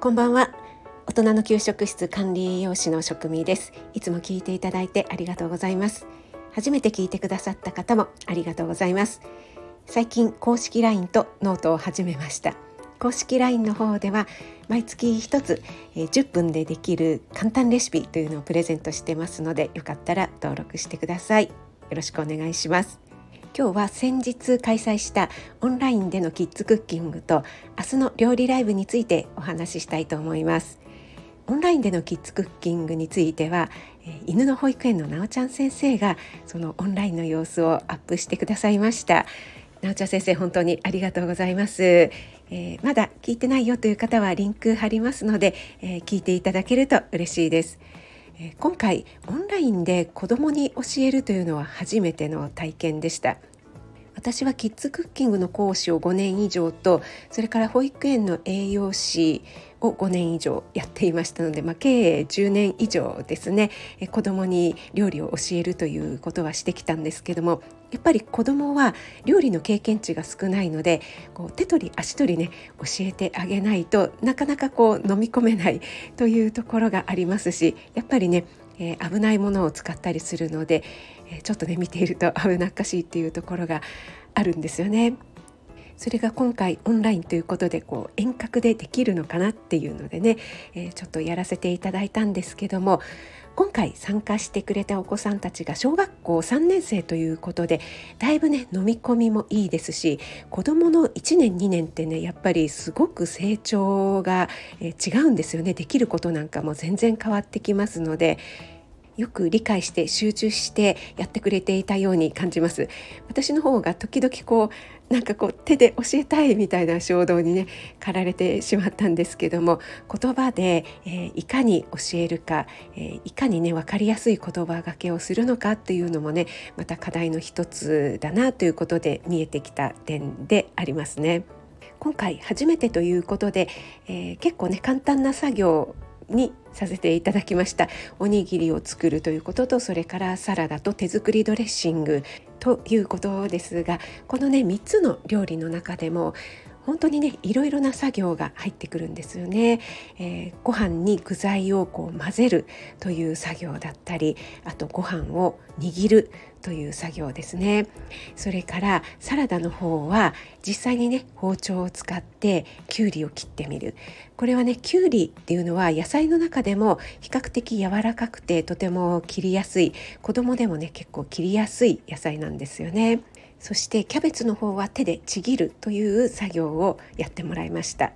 こんばんは。大人の給食室管理栄養士の職味です。いつも聞いていただいてありがとうございます。初めて聞いてくださった方もありがとうございます。最近公式 LINE とノートを始めました。公式 LINE の方では毎月一つ、えー、10分でできる簡単レシピというのをプレゼントしてますのでよかったら登録してください。よろしくお願いします。今日は先日開催したオンラインでのキッズクッキングと明日の料理ライブについてお話ししたいと思います。オンラインでのキッズクッキングについては、え犬の保育園のなおちゃん先生がそのオンラインの様子をアップしてくださいました。なおちゃん先生本当にありがとうございます、えー、まだ聞いてないよという方はリンク貼りますので、えー、聞いていただけると嬉しいです。今回オンラインで子どもに教えるというのは初めての体験でした。私はキッズクッキングの講師を5年以上とそれから保育園の栄養士を5年以上やっていましたので、まあ、計10年以上ですね子どもに料理を教えるということはしてきたんですけどもやっぱり子どもは料理の経験値が少ないのでこう手取り足取りね教えてあげないとなかなかこう飲み込めない というところがありますしやっぱりねえー、危ないものを使ったりするので、ちょっとね見ていると危なっかしいっていうところがあるんですよね。それが今回オンラインということでこう遠隔でできるのかなっていうのでね、え、ちょっとやらせていただいたんですけども今回参加してくれたお子さんたちが小学校3年生ということでだいぶね飲み込みもいいですし子どもの1年2年ってねやっぱりすごく成長が、違うんですよねできることなんかも全然変わってきますのでよく理解して集中してやってくれていたように感じます私の方が時々こうなんかこう手で教えたいみたいな衝動にね駆られてしまったんですけども言葉で、えー、いかに教えるか、えー、いかにね分かりやすい言葉がけをするのかっていうのもねまた課題の一つだなということで見えてきた点でありますね。今回初めてということで、えー、結構ね簡単な作業にさせていただきました。おにぎりを作るということとそれからサラダと手作りドレッシングということですがこのね3つの料理の中でも本当にねいろいろな作業が入ってくるんですよね、えー、ご飯に具材をこう混ぜるという作業だったりあとご飯を握るという作業ですね。それからサラダの方は実際にね包丁を使ってきゅうりを切ってみる。これはねきゅうりっていうのは野菜の中でも比較的柔らかくてとても切りやすい。子供でもね結構切りやすい野菜なんですよね。そしてキャベツの方は手でちぎるという作業をやってもらいました。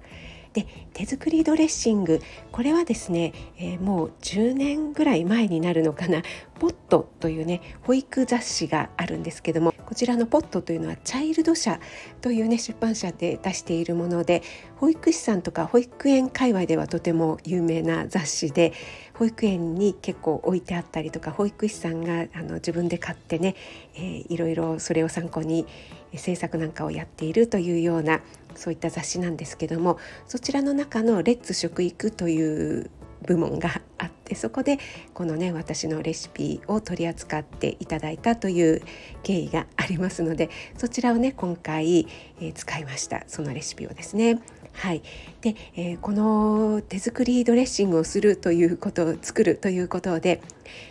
で手作りドレッシング。これはですね、えー、もう10年ぐらい前になるのかな。ポットというね保育雑誌があるんですけどもこちらのポットというのはチャイルド社というね出版社で出しているもので保育士さんとか保育園界隈ではとても有名な雑誌で保育園に結構置いてあったりとか保育士さんがあの自分で買ってね、えー、いろいろそれを参考に制作なんかをやっているというようなそういった雑誌なんですけどもそちらの中の「レッツ食育」という部門があってそこでこのね私のレシピを取り扱っていただいたという経緯がありますのでそちらをね今回、えー、使いましたそのレシピをですね。はい、で、えー、この手作りドレッシングをするということを作るということで、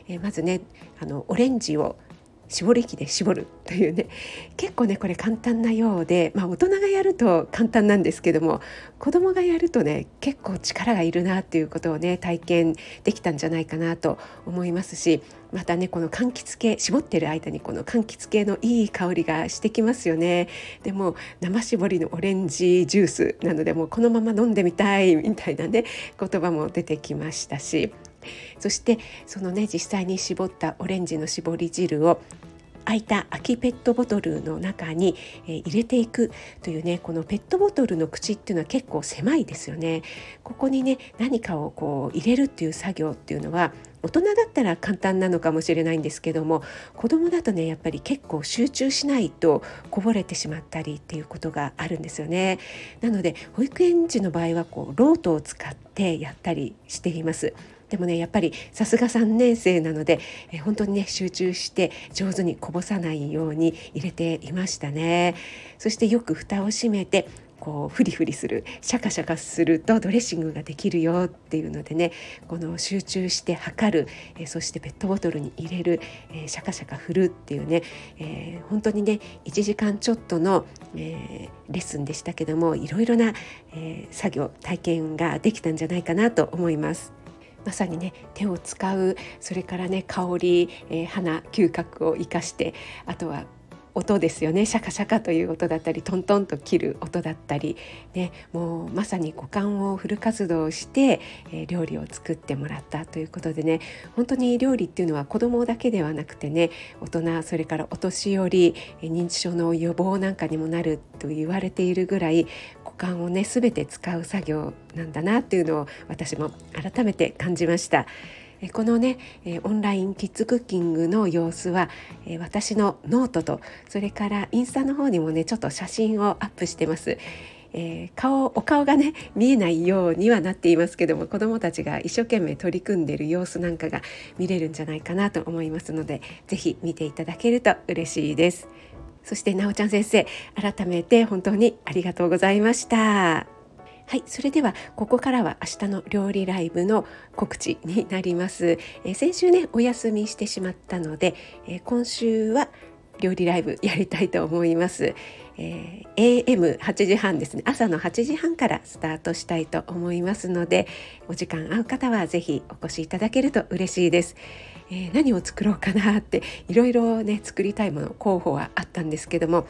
えー、まずねあのオレンジを絞り器で絞るというね。結構ねこれ簡単なようで、まあ、大人がやると簡単なんですけども子供がやるとね結構力がいるなっていうことをね体験できたんじゃないかなと思いますしまたねこの柑橘系絞ってる間にこの柑橘系のいい香りがしてきますよね。でも生搾りのオレンジジュースなのでもうこのまま飲んでみたいみたいなね言葉も出てきましたしそしてそのね実際に絞ったオレンジの絞り汁を空いた空きペットボトルの中に、え入れていくというねこのペットボトルの口っていうのは結構狭いですよね。ここにね何かをこう入れるっていう作業っていうのは大人だったら簡単なのかもしれないんですけども子供だとねやっぱり結構集中しないとこぼれてしまったりっていうことがあるんですよね。なので保育園児の場合はこうロートを使ってやったりしています。でもねやっぱりさすが3年生なので、え本当にね集中して上手にこぼさないように入れていましたねそしてよく蓋を閉めてこうフリフリするシャカシャカするとドレッシングができるよっていうのでねこの集中して測る、えー、そしてペットボトルに入れる、えー、シャカシャカ振るっていうね、えー、本当にね1時間ちょっとの、えレッスンでしたけどもいろいろな、え作業体験ができたんじゃないかなと思います。まさにね手を使うそれからね香り、えー、鼻嗅覚を生かしてあとは音ですよね。シャカシャカという音だったりトントンと切る音だったり、ね、もうまさに五感をフル活動して、えー、料理を作ってもらったということでね本当に料理っていうのは子どもだけではなくてね大人それからお年寄り、認知症の予防なんかにもなると言われているぐらい五感をね全て使う作業なんだなっていうのを私も改めて感じました。このねオンラインキッズクッキングの様子は私のノートとそれからインスタの方にもねちょっと写真をアップしてます。えー、顔お顔がね見えないようにはなっていますけども子どもたちが一生懸命取り組んでいる様子なんかが見れるんじゃないかなと思いますので是非見ていただけると嬉しいです。そしてなおちゃん先生改めて本当にありがとうございました。はい、それではここからは明日の料理ライブの告知になります。え、先週ねお休みしてしまったので、え、今週は料理ライブやりたいと思います。えー、AM8 時半ですね朝の8時半からスタートしたいと思いますのでお時間合う方は是非お越しいただけると嬉しいです。えー、何を作ろうかなっていろいろね作りたいもの候補はあったんですけども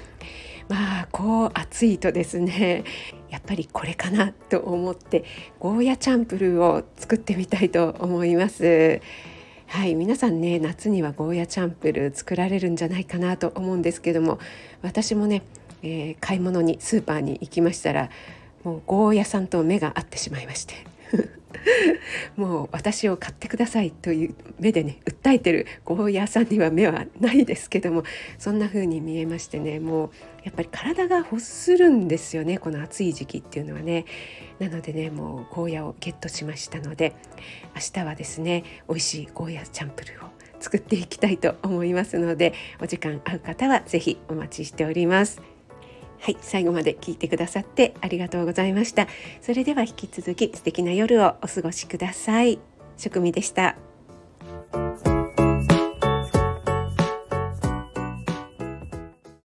まあこう暑いとですね やっぱりこれかなと思ってゴーヤチャンプルーを作ってみたいと思います。はい皆さんね夏にはゴーヤチャンプルー作られるんじゃないかなと思うんですけども私もね、えー、買い物にスーパーに行きましたらもうゴーヤさんと目が合ってしまいまして もう私を買ってくださいという目でね訴えてるゴーヤーさんには目はないですけどもそんな風に見えましてねもうやっぱり体が欲するんですよねこの暑い時期っていうのはねなのでねもうゴーヤをゲットしましたので明日はですね美味しいゴーヤチャンプルーを作っていきたいと思いますのでお時間合う方は是非お待ちしております。はい、最後まで聞いてくださってありがとうございました。それでは引き続き素敵な夜をお過ごしください。職味でした。